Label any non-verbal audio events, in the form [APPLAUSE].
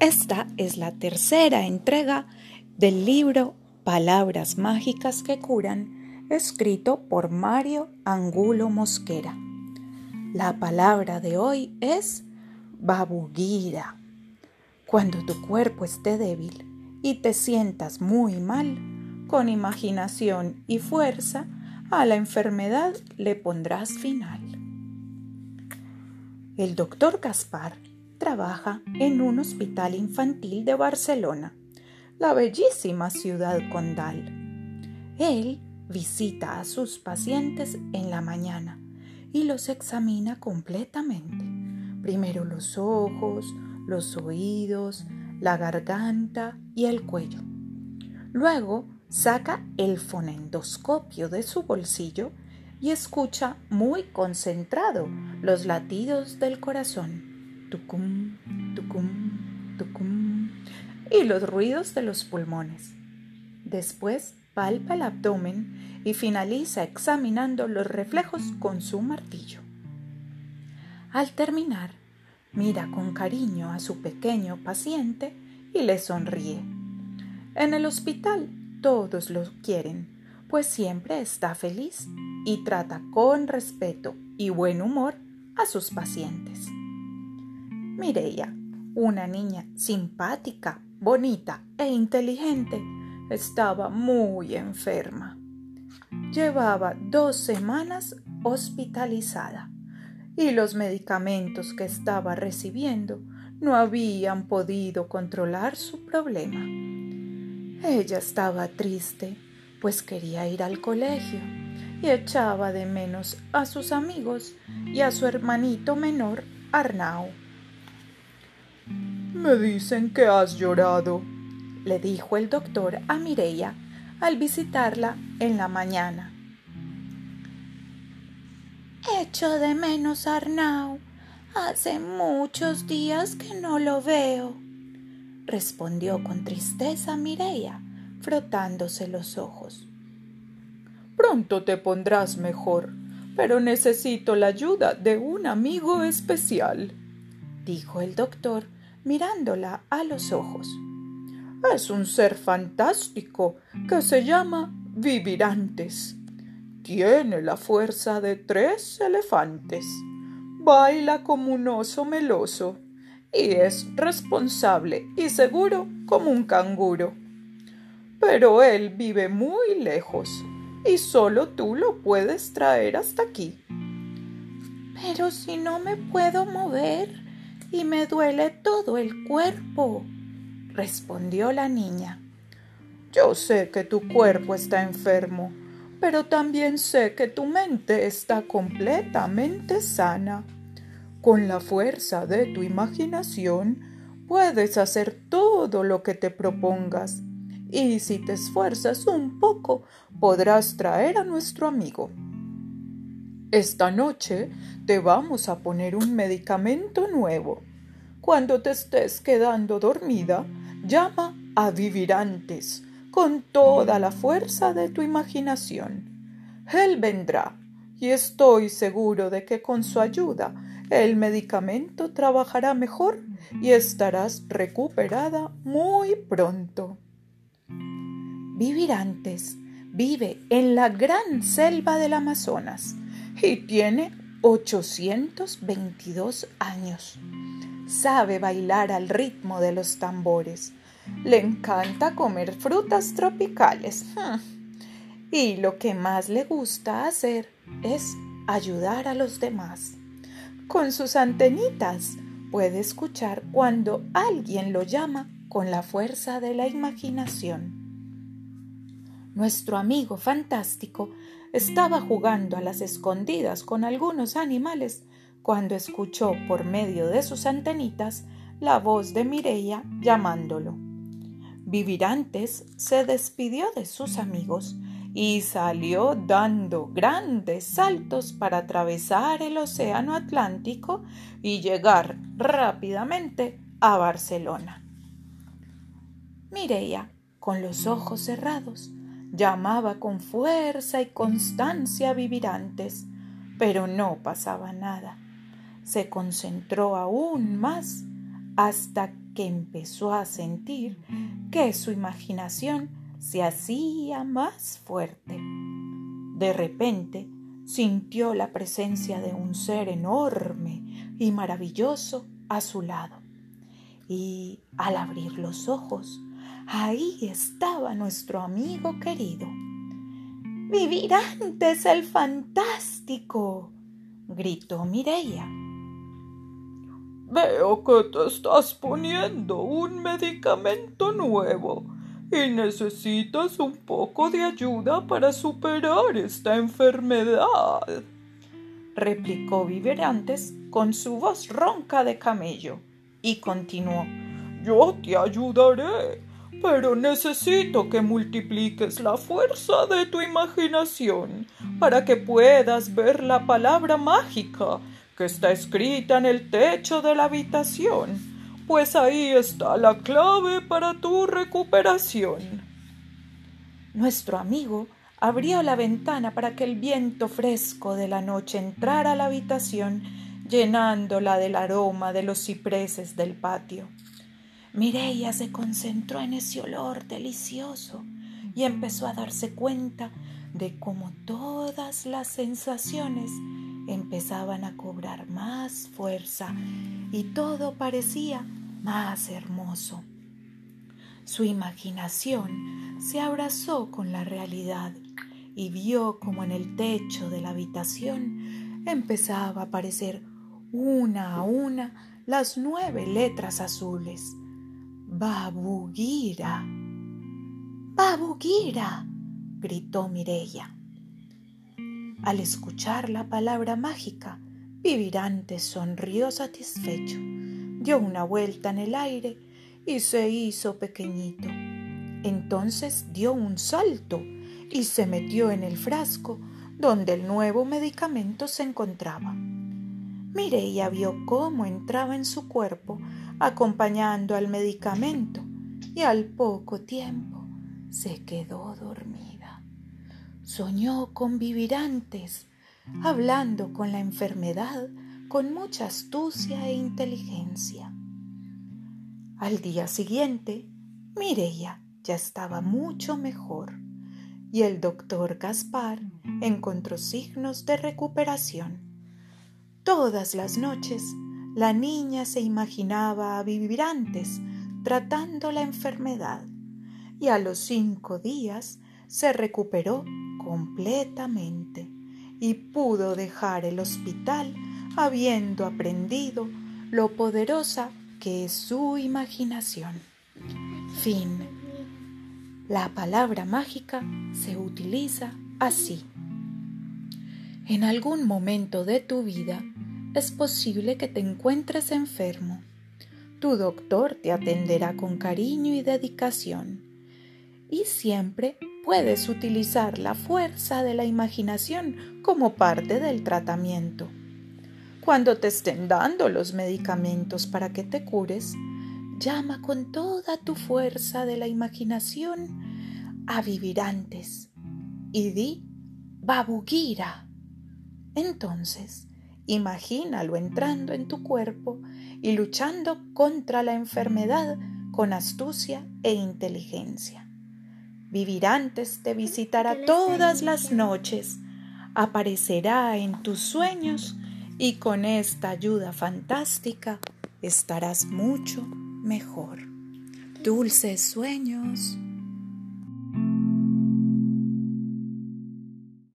Esta es la tercera entrega del libro Palabras Mágicas que Curan, escrito por Mario Angulo Mosquera. La palabra de hoy es babugira. Cuando tu cuerpo esté débil y te sientas muy mal, con imaginación y fuerza, a la enfermedad le pondrás final. El doctor Gaspar trabaja en un hospital infantil de Barcelona, la bellísima ciudad condal. Él visita a sus pacientes en la mañana y los examina completamente. Primero los ojos, los oídos, la garganta y el cuello. Luego saca el fonendoscopio de su bolsillo y escucha muy concentrado los latidos del corazón tucum, tucum, tucum, y los ruidos de los pulmones. Después palpa el abdomen y finaliza examinando los reflejos con su martillo. Al terminar, mira con cariño a su pequeño paciente y le sonríe. En el hospital todos lo quieren, pues siempre está feliz y trata con respeto y buen humor a sus pacientes. Mireia, una niña simpática, bonita e inteligente, estaba muy enferma. Llevaba dos semanas hospitalizada y los medicamentos que estaba recibiendo no habían podido controlar su problema. Ella estaba triste, pues quería ir al colegio y echaba de menos a sus amigos y a su hermanito menor, Arnau. Me dicen que has llorado, le dijo el doctor a Mireia al visitarla en la mañana. Echo de menos a Arnau. Hace muchos días que no lo veo, respondió con tristeza Mireia, frotándose los ojos. Pronto te pondrás mejor, pero necesito la ayuda de un amigo especial, dijo el doctor mirándola a los ojos. Es un ser fantástico que se llama Vivirantes. Tiene la fuerza de tres elefantes. Baila como un oso meloso y es responsable y seguro como un canguro. Pero él vive muy lejos y solo tú lo puedes traer hasta aquí. Pero si no me puedo mover, y me duele todo el cuerpo, respondió la niña. Yo sé que tu cuerpo está enfermo, pero también sé que tu mente está completamente sana. Con la fuerza de tu imaginación puedes hacer todo lo que te propongas y si te esfuerzas un poco podrás traer a nuestro amigo. Esta noche te vamos a poner un medicamento nuevo. Cuando te estés quedando dormida, llama a Vivirantes con toda la fuerza de tu imaginación. Él vendrá y estoy seguro de que con su ayuda el medicamento trabajará mejor y estarás recuperada muy pronto. Vivirantes vive en la gran selva del Amazonas y tiene 822 años. Sabe bailar al ritmo de los tambores. Le encanta comer frutas tropicales. [LAUGHS] Y lo que más le gusta hacer es ayudar a los demás. Con sus antenitas puede escuchar cuando alguien lo llama con la fuerza de la imaginación. Nuestro amigo fantástico estaba jugando a las escondidas con algunos animales cuando escuchó por medio de sus antenitas la voz de Mireia llamándolo. Vivirantes se despidió de sus amigos y salió dando grandes saltos para atravesar el océano Atlántico y llegar rápidamente a Barcelona. Mireia, con los ojos cerrados, Llamaba con fuerza y constancia a Vivirantes, pero no pasaba nada. Se concentró aún más hasta que empezó a sentir que su imaginación se hacía más fuerte. De repente sintió la presencia de un ser enorme y maravilloso a su lado. Y al abrir los ojos, ahí estaba nuestro amigo querido. Vivir antes el fantástico, gritó Mireia. Veo que te estás poniendo un medicamento nuevo y necesitas un poco de ayuda para superar esta enfermedad, replicó Viverantes con su voz ronca de camello y continuó. Yo te ayudaré, pero necesito que multipliques la fuerza de tu imaginación para que puedas ver la palabra mágica que está escrita en el techo de la habitación, pues ahí está la clave para tu recuperación. Nuestro amigo abrió la ventana para que el viento fresco de la noche entrara a la habitación, llenándola del aroma de los cipreses del patio. Mireia se concentró en ese olor delicioso y empezó a darse cuenta de cómo todas las sensaciones empezaban a cobrar más fuerza y todo parecía más hermoso. Su imaginación se abrazó con la realidad y vio como en el techo de la habitación empezaba a aparecer una a una las nueve letras azules. Babugira. Babugira. gritó Mireya. Al escuchar la palabra mágica, Vivirante sonrió satisfecho, dio una vuelta en el aire y se hizo pequeñito. Entonces dio un salto y se metió en el frasco donde el nuevo medicamento se encontraba. Mireia vio cómo entraba en su cuerpo acompañando al medicamento y al poco tiempo se quedó dormida soñó con vivirantes, hablando con la enfermedad con mucha astucia e inteligencia. Al día siguiente, Mireia ya estaba mucho mejor y el doctor Gaspar encontró signos de recuperación. Todas las noches la niña se imaginaba a vivirantes tratando la enfermedad y a los cinco días se recuperó completamente y pudo dejar el hospital habiendo aprendido lo poderosa que es su imaginación. Fin. La palabra mágica se utiliza así. En algún momento de tu vida es posible que te encuentres enfermo. Tu doctor te atenderá con cariño y dedicación y siempre puedes utilizar la fuerza de la imaginación como parte del tratamiento. Cuando te estén dando los medicamentos para que te cures, llama con toda tu fuerza de la imaginación a Vivirantes y di Babugira. Entonces, imagínalo entrando en tu cuerpo y luchando contra la enfermedad con astucia e inteligencia. Vivirantes te visitará todas las noches, aparecerá en tus sueños y con esta ayuda fantástica estarás mucho mejor. Dulces sueños.